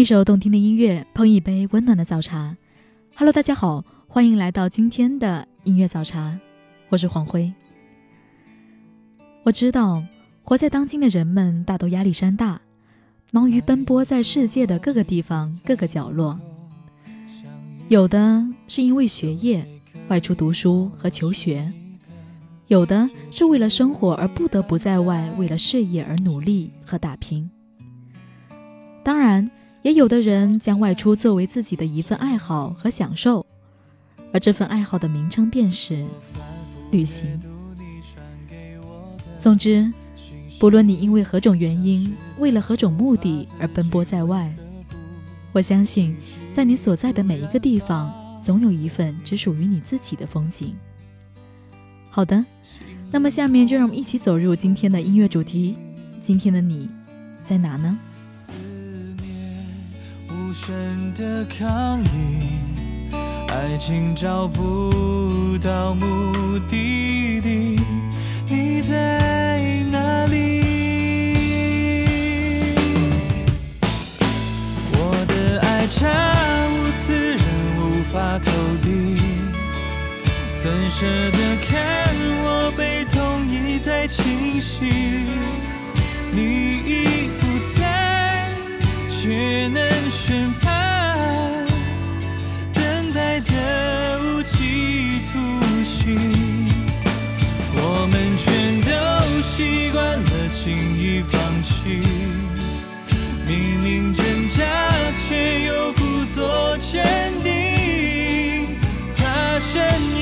一首动听的音乐，碰一杯温暖的早茶。Hello，大家好，欢迎来到今天的音乐早茶，我是黄辉。我知道，活在当今的人们大都压力山大，忙于奔波在世界的各个地方、各个角落。有的是因为学业外出读书和求学，有的是为了生活而不得不在外为了事业而努力和打拼。当然。也有的人将外出作为自己的一份爱好和享受，而这份爱好的名称便是旅行。总之，不论你因为何种原因，为了何种目的而奔波在外，我相信，在你所在的每一个地方，总有一份只属于你自己的风景。好的，那么下面就让我们一起走入今天的音乐主题。今天的你在哪呢？无声的抗议，爱情找不到目的地，你在哪里？我的爱差无此人无法投递，怎舍得看我被痛一再侵袭？坚定。擦身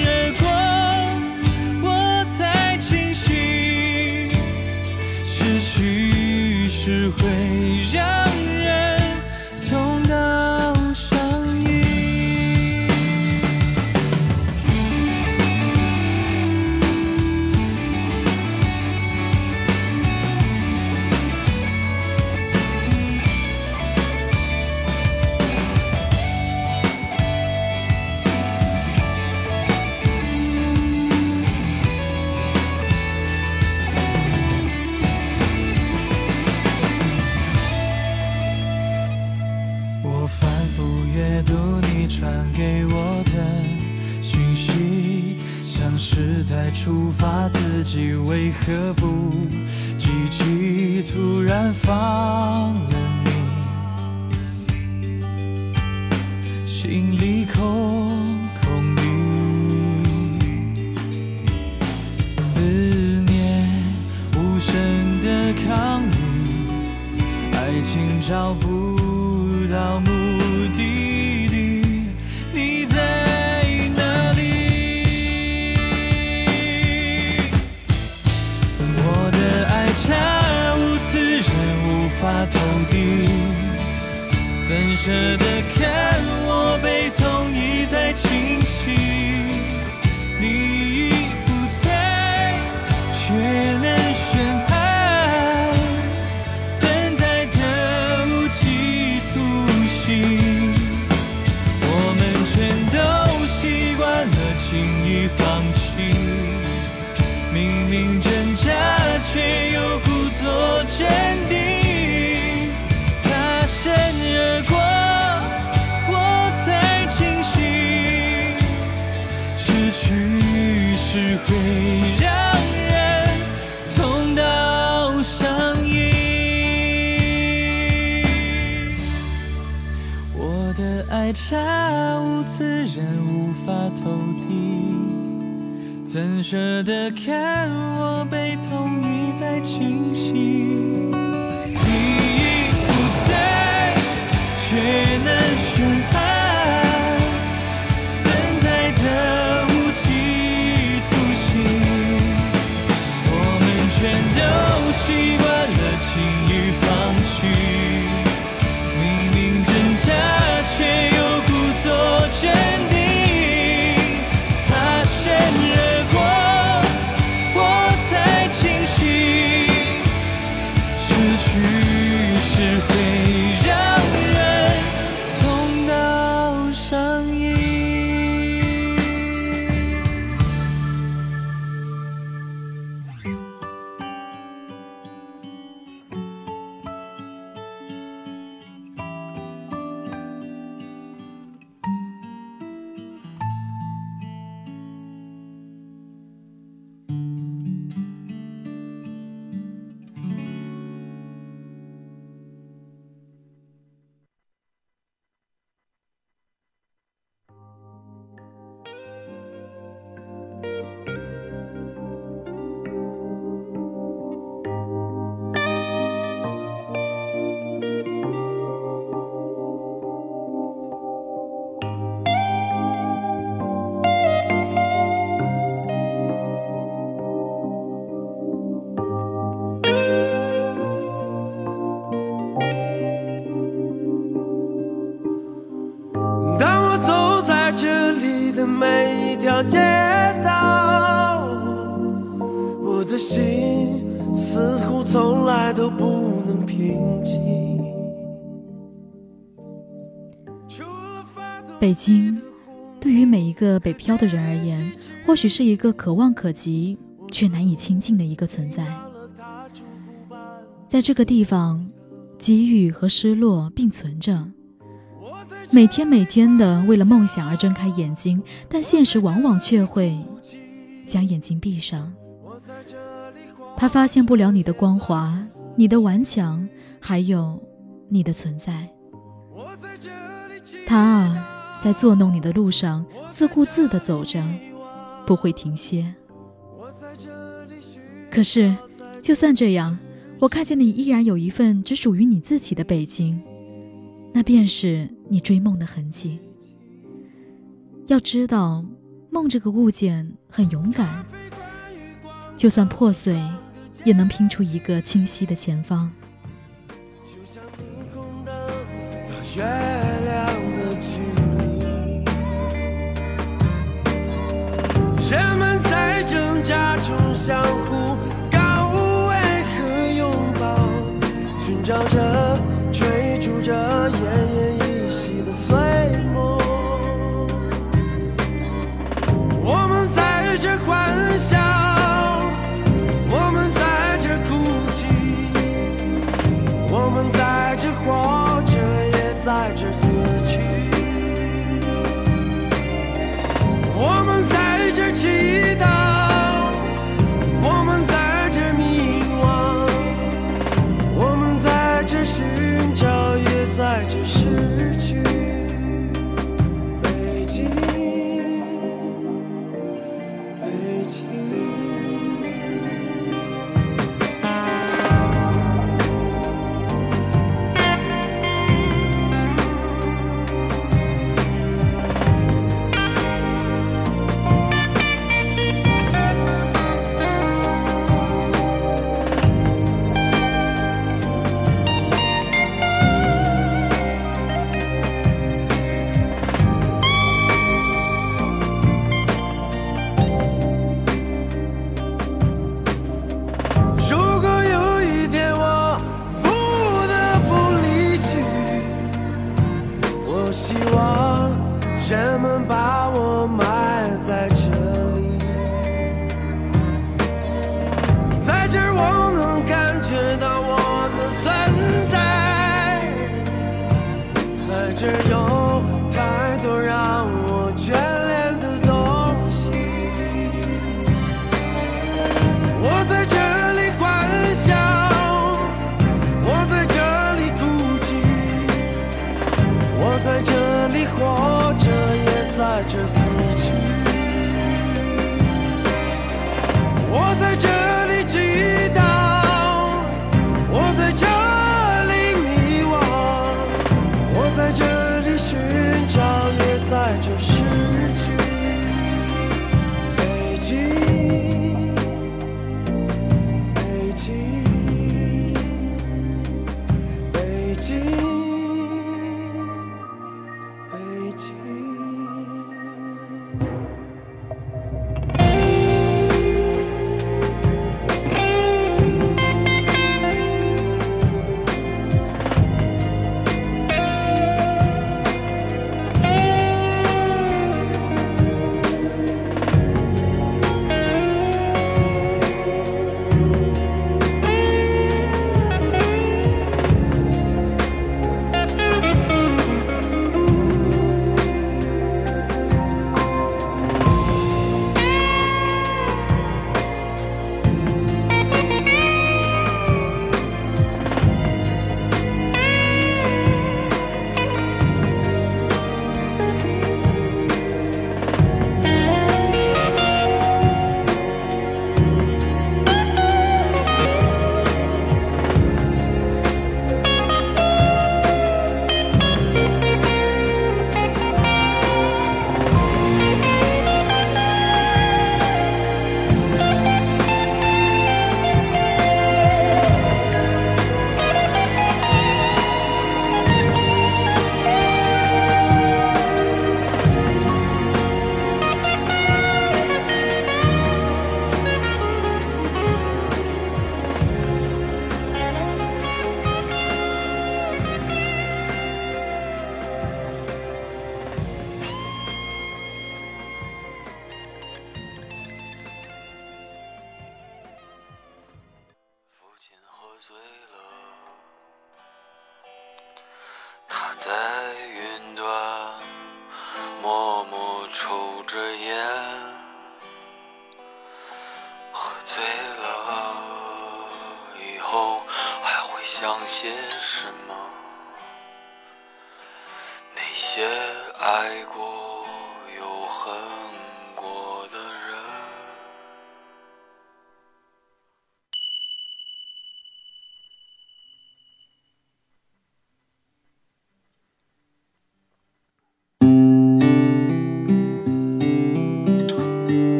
触发自己，为何不积极？突然放了的爱差无此人无法投递，怎舍得看我被痛一再侵今，对于每一个北漂的人而言，或许是一个可望可及却难以亲近的一个存在。在这个地方，机遇和失落并存着。每天每天的为了梦想而睁开眼睛，但现实往往却会将眼睛闭上。他发现不了你的光华、你的顽强，还有你的存在。他啊，在作弄你的路上自顾自地走着，不会停歇。可是，就算这样，我看见你依然有一份只属于你自己的北京。那便是你追梦的痕迹。要知道，梦这个物件很勇敢，就算破碎，也能拼出一个清晰的前方。人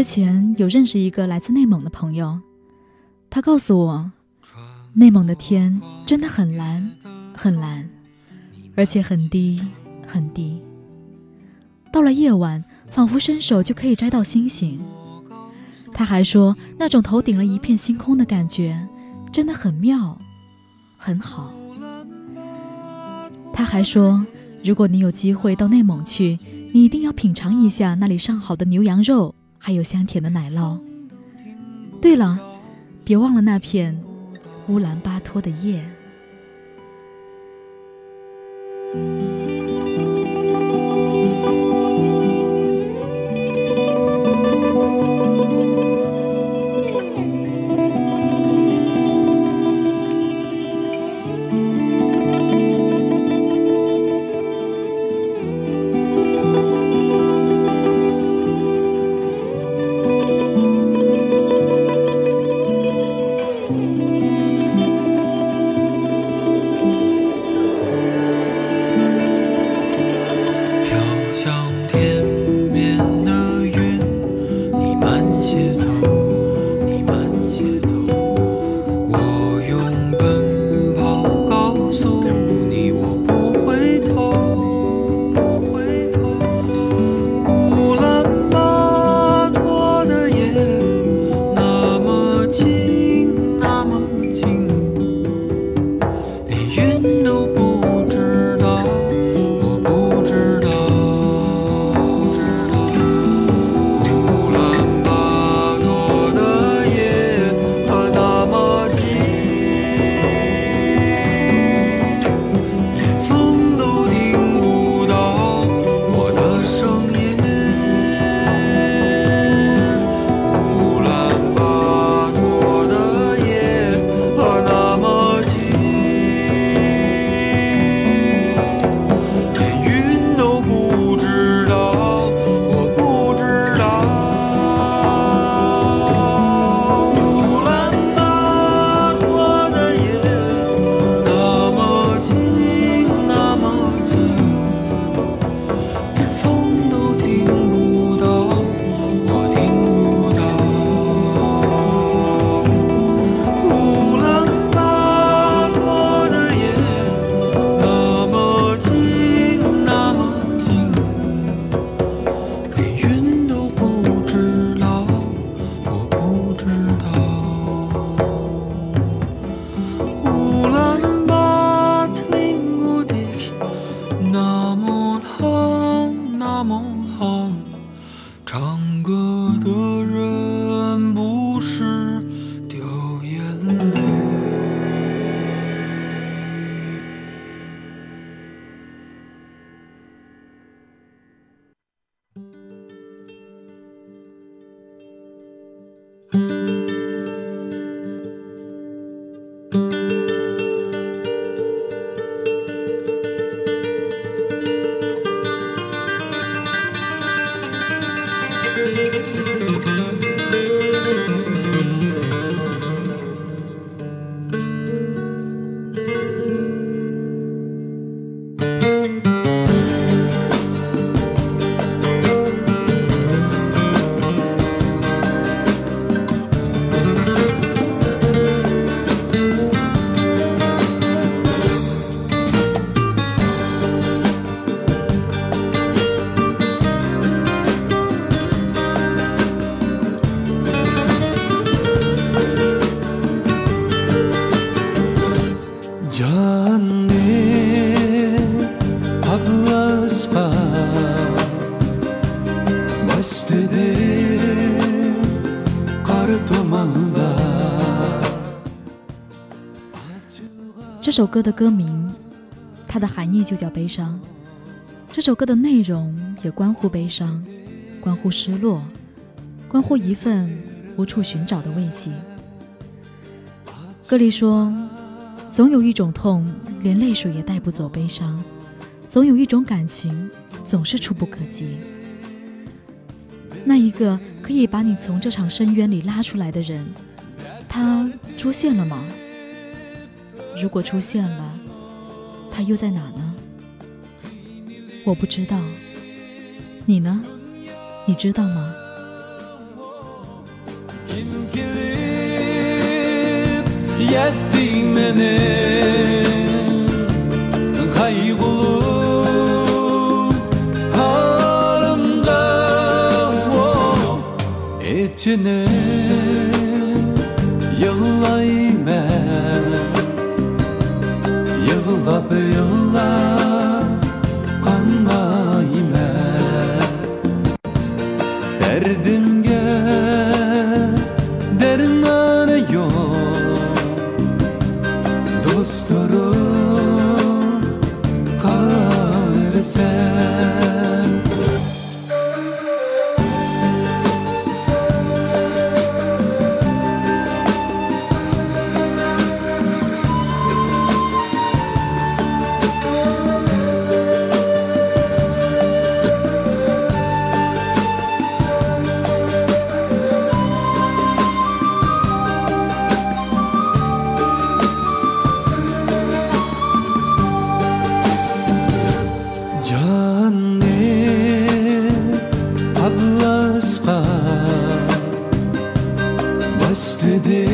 之前有认识一个来自内蒙的朋友，他告诉我，内蒙的天真的很蓝，很蓝，而且很低，很低。到了夜晚，仿佛伸手就可以摘到星星。他还说，那种头顶了一片星空的感觉，真的很妙，很好。他还说，如果你有机会到内蒙去，你一定要品尝一下那里上好的牛羊肉。还有香甜的奶酪。对了，别忘了那片乌兰巴托的夜。这首歌的歌名，它的含义就叫悲伤。这首歌的内容也关乎悲伤，关乎失落，关乎一份无处寻找的慰藉。歌里说：“总有一种痛，连泪水也带不走悲伤；总有一种感情，总是触不可及。那一个可以把你从这场深渊里拉出来的人，他出现了吗？”如果出现了他又在哪呢我不知道你呢你知道吗？Yeah. Yehovah Be'olah rızka Başladı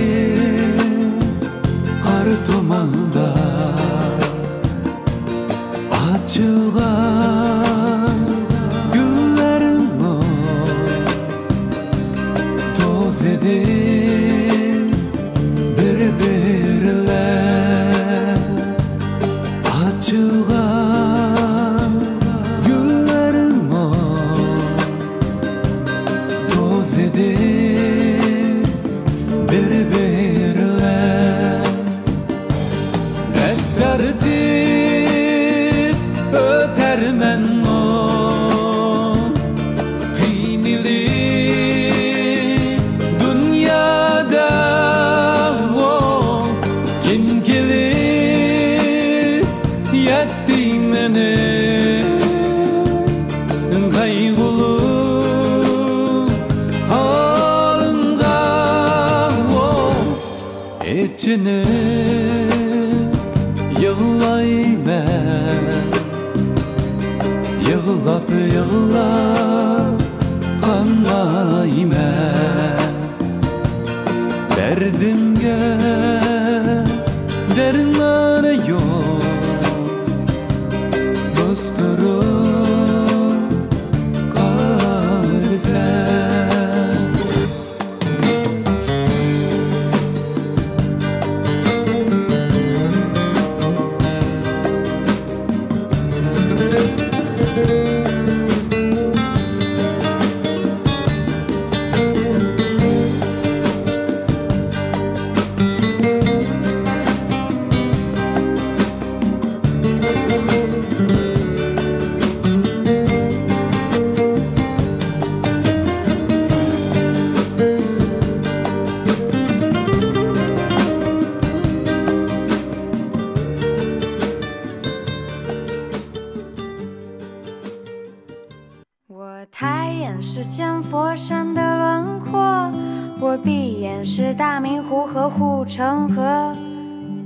成河，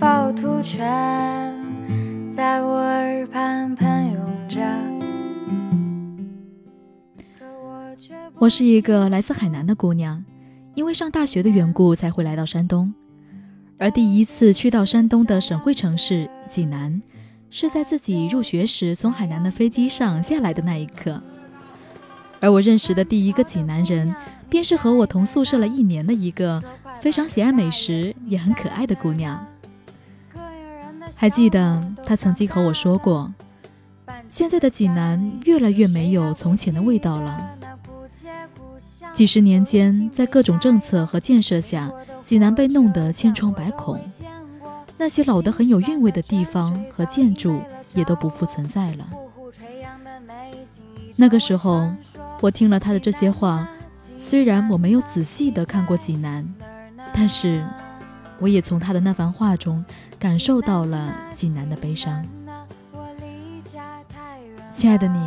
趵突泉在我耳畔喷涌着。我是一个来自海南的姑娘，因为上大学的缘故才会来到山东。而第一次去到山东的省会城市济南，是在自己入学时从海南的飞机上下来的那一刻。而我认识的第一个济南人，便是和我同宿舍了一年的一个非常喜爱美食也很可爱的姑娘。还记得她曾经和我说过，现在的济南越来越没有从前的味道了。几十年间，在各种政策和建设下，济南被弄得千疮百孔，那些老得很有韵味的地方和建筑也都不复存在了。那个时候。我听了他的这些话，虽然我没有仔细的看过济南，但是我也从他的那番话中感受到了济南的悲伤。亲爱的你，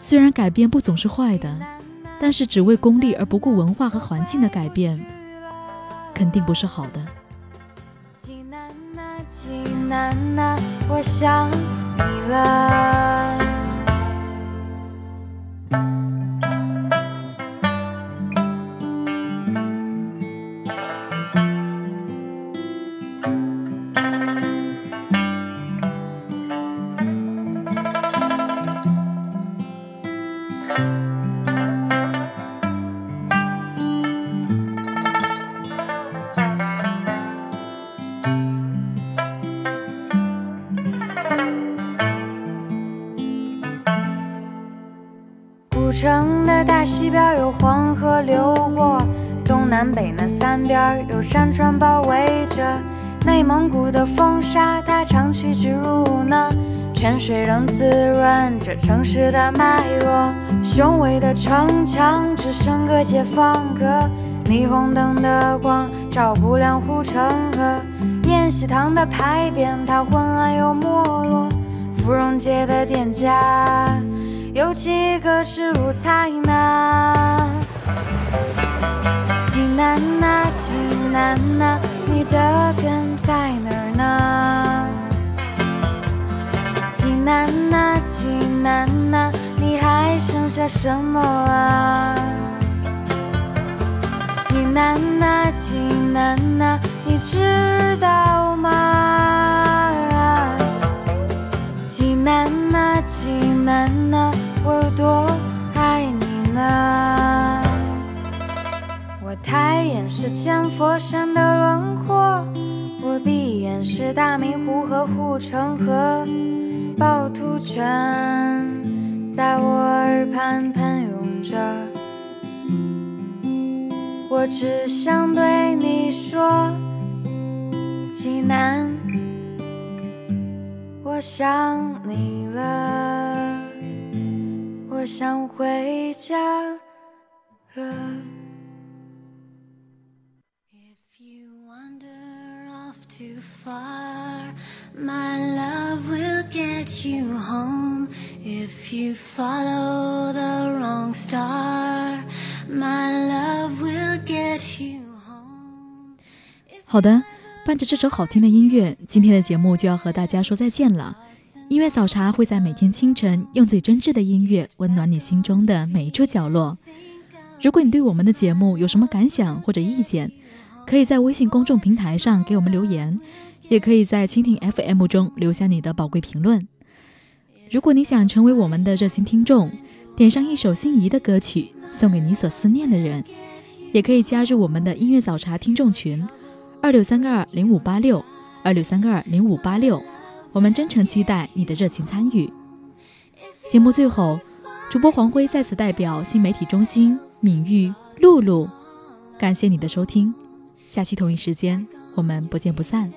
虽然改变不总是坏的，但是只为功利而不顾文化和环境的改变，肯定不是好的。济南啊，济南啊，我想你了。南北那三边有山川包围着。内蒙古的风沙，它长驱直入呢，泉水仍滋润着城市的脉络。雄伟的城墙只剩个解放阁，霓虹灯的光照不亮护城河。宴席堂的牌匾，它昏暗又没落。芙蓉街的店家。有几个是路财呢？济南呐，济南呐，你的根在哪儿呢？济南呐，济南呐，你还剩下什么啊？济南呐，济南呐，你知道吗？济南呐，济南呐。我有多抬眼是千佛山的轮廓，我闭眼是大明湖和护城河，趵突泉在我耳畔喷涌着。我只想对你说，济南，我想你了。我想回家了。Far, my love will get you home. If you follow the wrong star, my love will get you home. 好的，伴着这首好听的音乐，今天的节目就要和大家说再见了。音乐早茶会在每天清晨用最真挚的音乐温暖你心中的每一处角落。如果你对我们的节目有什么感想或者意见，可以在微信公众平台上给我们留言，也可以在蜻蜓 FM 中留下你的宝贵评论。如果你想成为我们的热心听众，点上一首心仪的歌曲送给你所思念的人，也可以加入我们的音乐早茶听众群：二六三个二零五八六二六三二零五八六。我们真诚期待你的热情参与。节目最后，主播黄辉再次代表新媒体中心、敏玉、露露，感谢你的收听。下期同一时间，我们不见不散。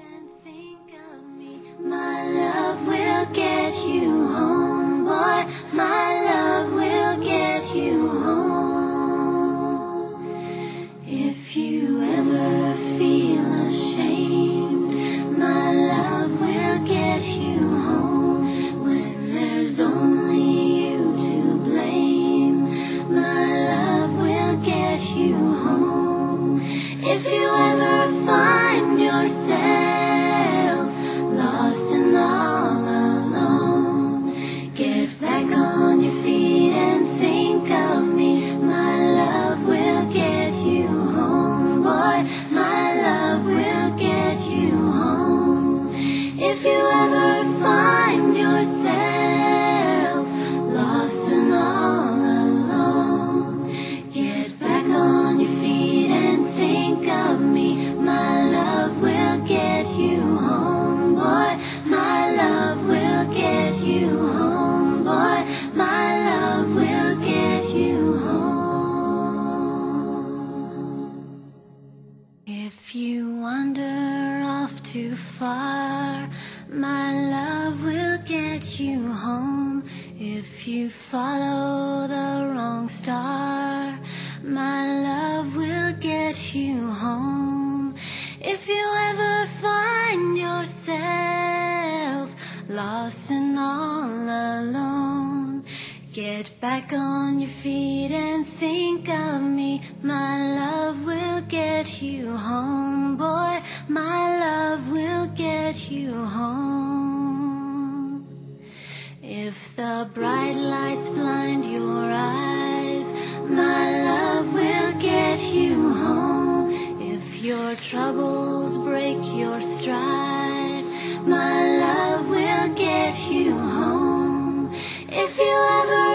Get back on your feet and think of me. My love will get you home, boy. My love will get you home. If the bright lights blind your eyes, my love will get you home. If your troubles break your stride, my love will get you home you ever